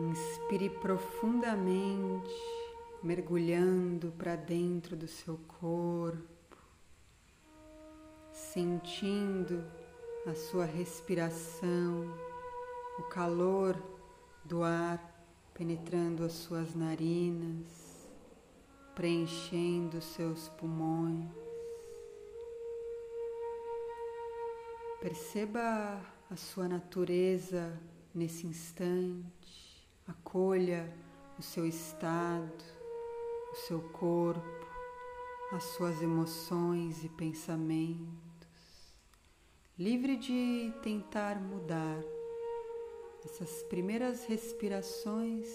Inspire profundamente, mergulhando para dentro do seu corpo, sentindo a sua respiração, o calor do ar penetrando as suas narinas, preenchendo seus pulmões. Perceba a sua natureza nesse instante Acolha o seu estado, o seu corpo, as suas emoções e pensamentos, livre de tentar mudar. Essas primeiras respirações,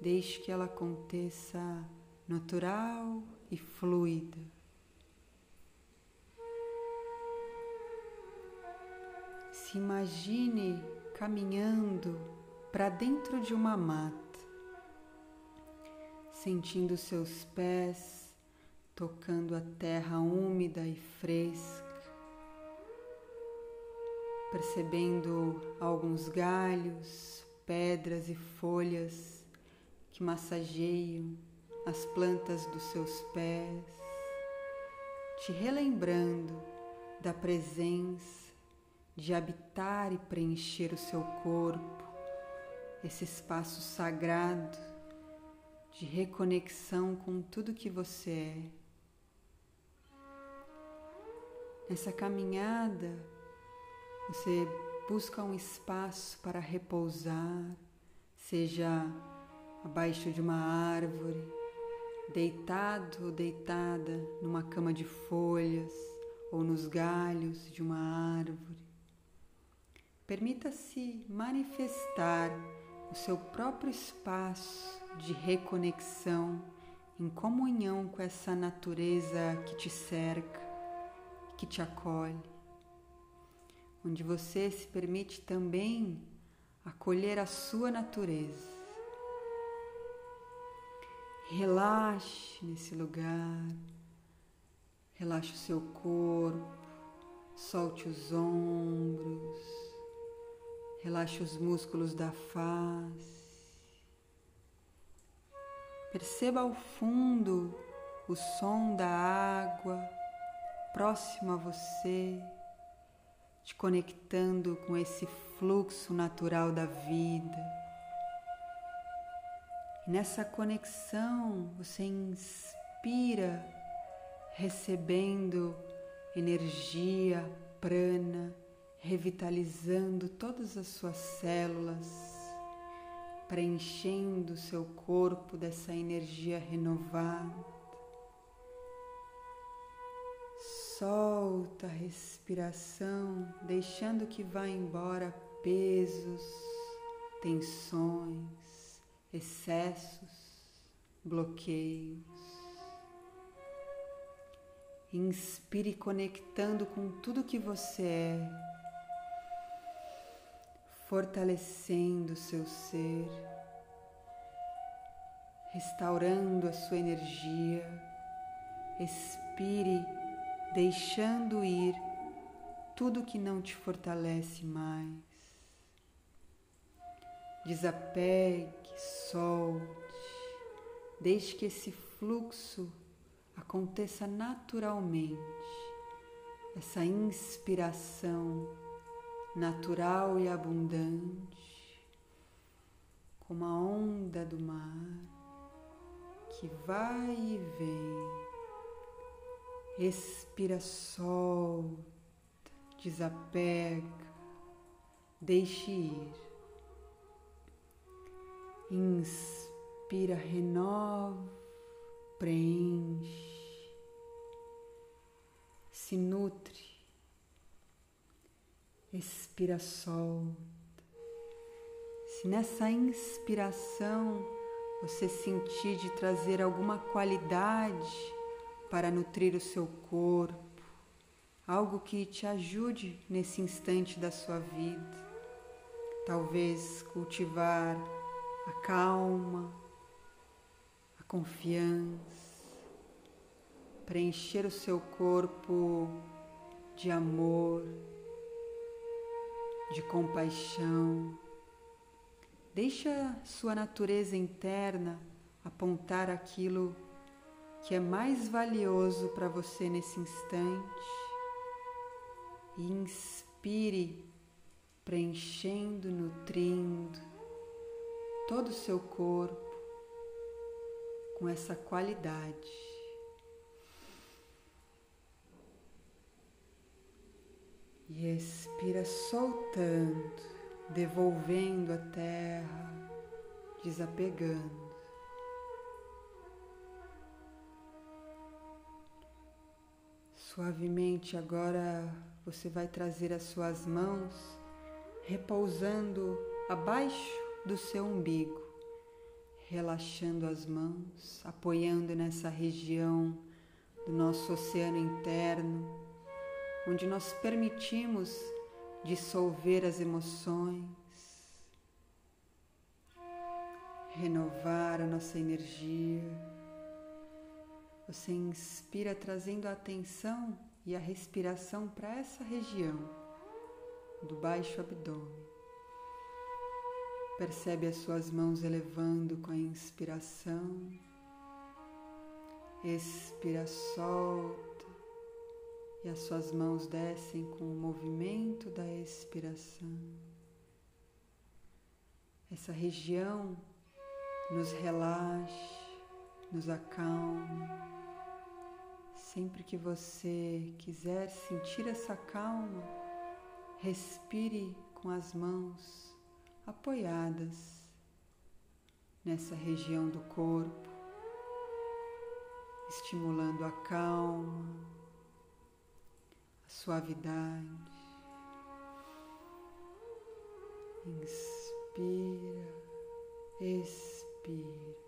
deixe que ela aconteça natural e fluida. Se imagine caminhando para dentro de uma mata, sentindo seus pés tocando a terra úmida e fresca, percebendo alguns galhos, pedras e folhas que massageiam as plantas dos seus pés, te relembrando da presença de habitar e preencher o seu corpo esse espaço sagrado de reconexão com tudo que você é. Nessa caminhada, você busca um espaço para repousar, seja abaixo de uma árvore, deitado ou deitada numa cama de folhas ou nos galhos de uma árvore. Permita-se manifestar o seu próprio espaço de reconexão em comunhão com essa natureza que te cerca, que te acolhe, onde você se permite também acolher a sua natureza. Relaxe nesse lugar, relaxe o seu corpo, solte os ombros Relaxe os músculos da face. Perceba ao fundo o som da água próximo a você, te conectando com esse fluxo natural da vida. E nessa conexão você inspira, recebendo energia, prana revitalizando todas as suas células, preenchendo o seu corpo dessa energia renovada. Solta a respiração, deixando que vá embora pesos, tensões, excessos, bloqueios. Inspire conectando com tudo que você é fortalecendo seu ser, restaurando a sua energia. Expire, deixando ir tudo que não te fortalece mais. Desapegue, solte, deixe que esse fluxo aconteça naturalmente, essa inspiração natural e abundante, como a onda do mar que vai e vem. Respira, solta, desapega, deixe ir. Inspira, renova, preenche, se nutre Expira, solta. Se nessa inspiração você sentir de trazer alguma qualidade para nutrir o seu corpo, algo que te ajude nesse instante da sua vida, talvez cultivar a calma, a confiança, preencher o seu corpo de amor de compaixão. Deixa sua natureza interna apontar aquilo que é mais valioso para você nesse instante e inspire, preenchendo, nutrindo todo o seu corpo com essa qualidade. E expira soltando, devolvendo a terra, desapegando. Suavemente agora você vai trazer as suas mãos repousando abaixo do seu umbigo, relaxando as mãos, apoiando nessa região do nosso oceano interno, onde nós permitimos dissolver as emoções, renovar a nossa energia você inspira trazendo a atenção e a respiração para essa região do baixo abdômen. Percebe as suas mãos elevando com a inspiração. Expira, solta. E as suas mãos descem com o movimento da expiração. Essa região nos relaxa, nos acalma. Sempre que você quiser sentir essa calma, respire com as mãos apoiadas nessa região do corpo, estimulando a calma, suavidade. Inspira, expira.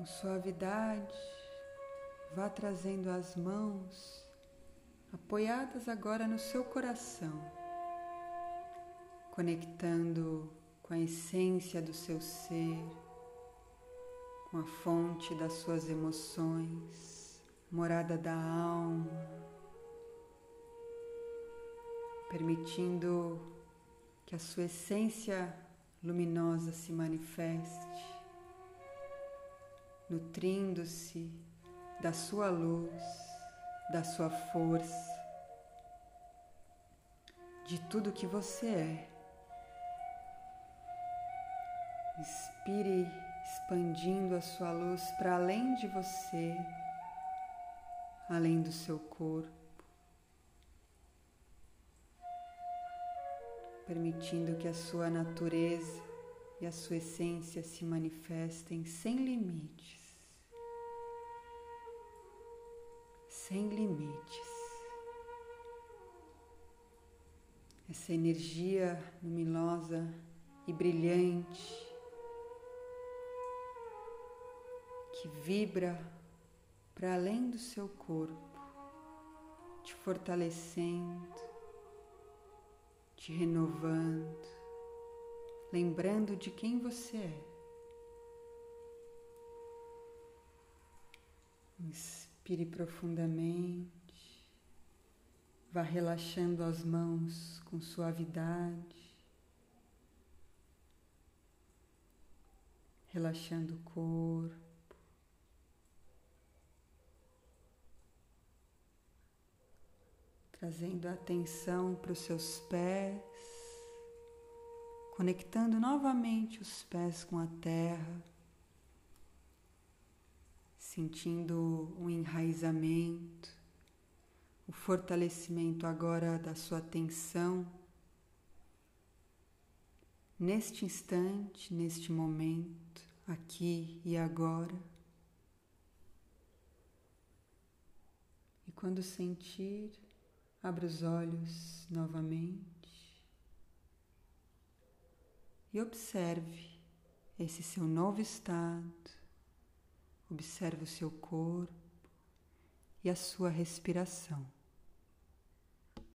Com suavidade, vá trazendo as mãos apoiadas agora no seu coração, conectando com a essência do seu ser, com a fonte das suas emoções, morada da alma, permitindo que a sua essência luminosa se manifeste nutrindo-se da sua luz, da sua força, de tudo que você é. Inspire expandindo a sua luz para além de você, além do seu corpo, permitindo que a sua natureza e a sua essência se manifestem sem limites. Sem limites. Essa energia luminosa e brilhante que vibra para além do seu corpo, te fortalecendo, te renovando, lembrando de quem você é. Inspire profundamente, vá relaxando as mãos com suavidade, relaxando o corpo. Trazendo a atenção para os seus pés, conectando novamente os pés com a terra sentindo um enraizamento, o fortalecimento agora da sua atenção neste instante, neste momento, aqui e agora. E quando sentir, abra os olhos novamente e observe esse seu novo estado Observe o seu corpo e a sua respiração.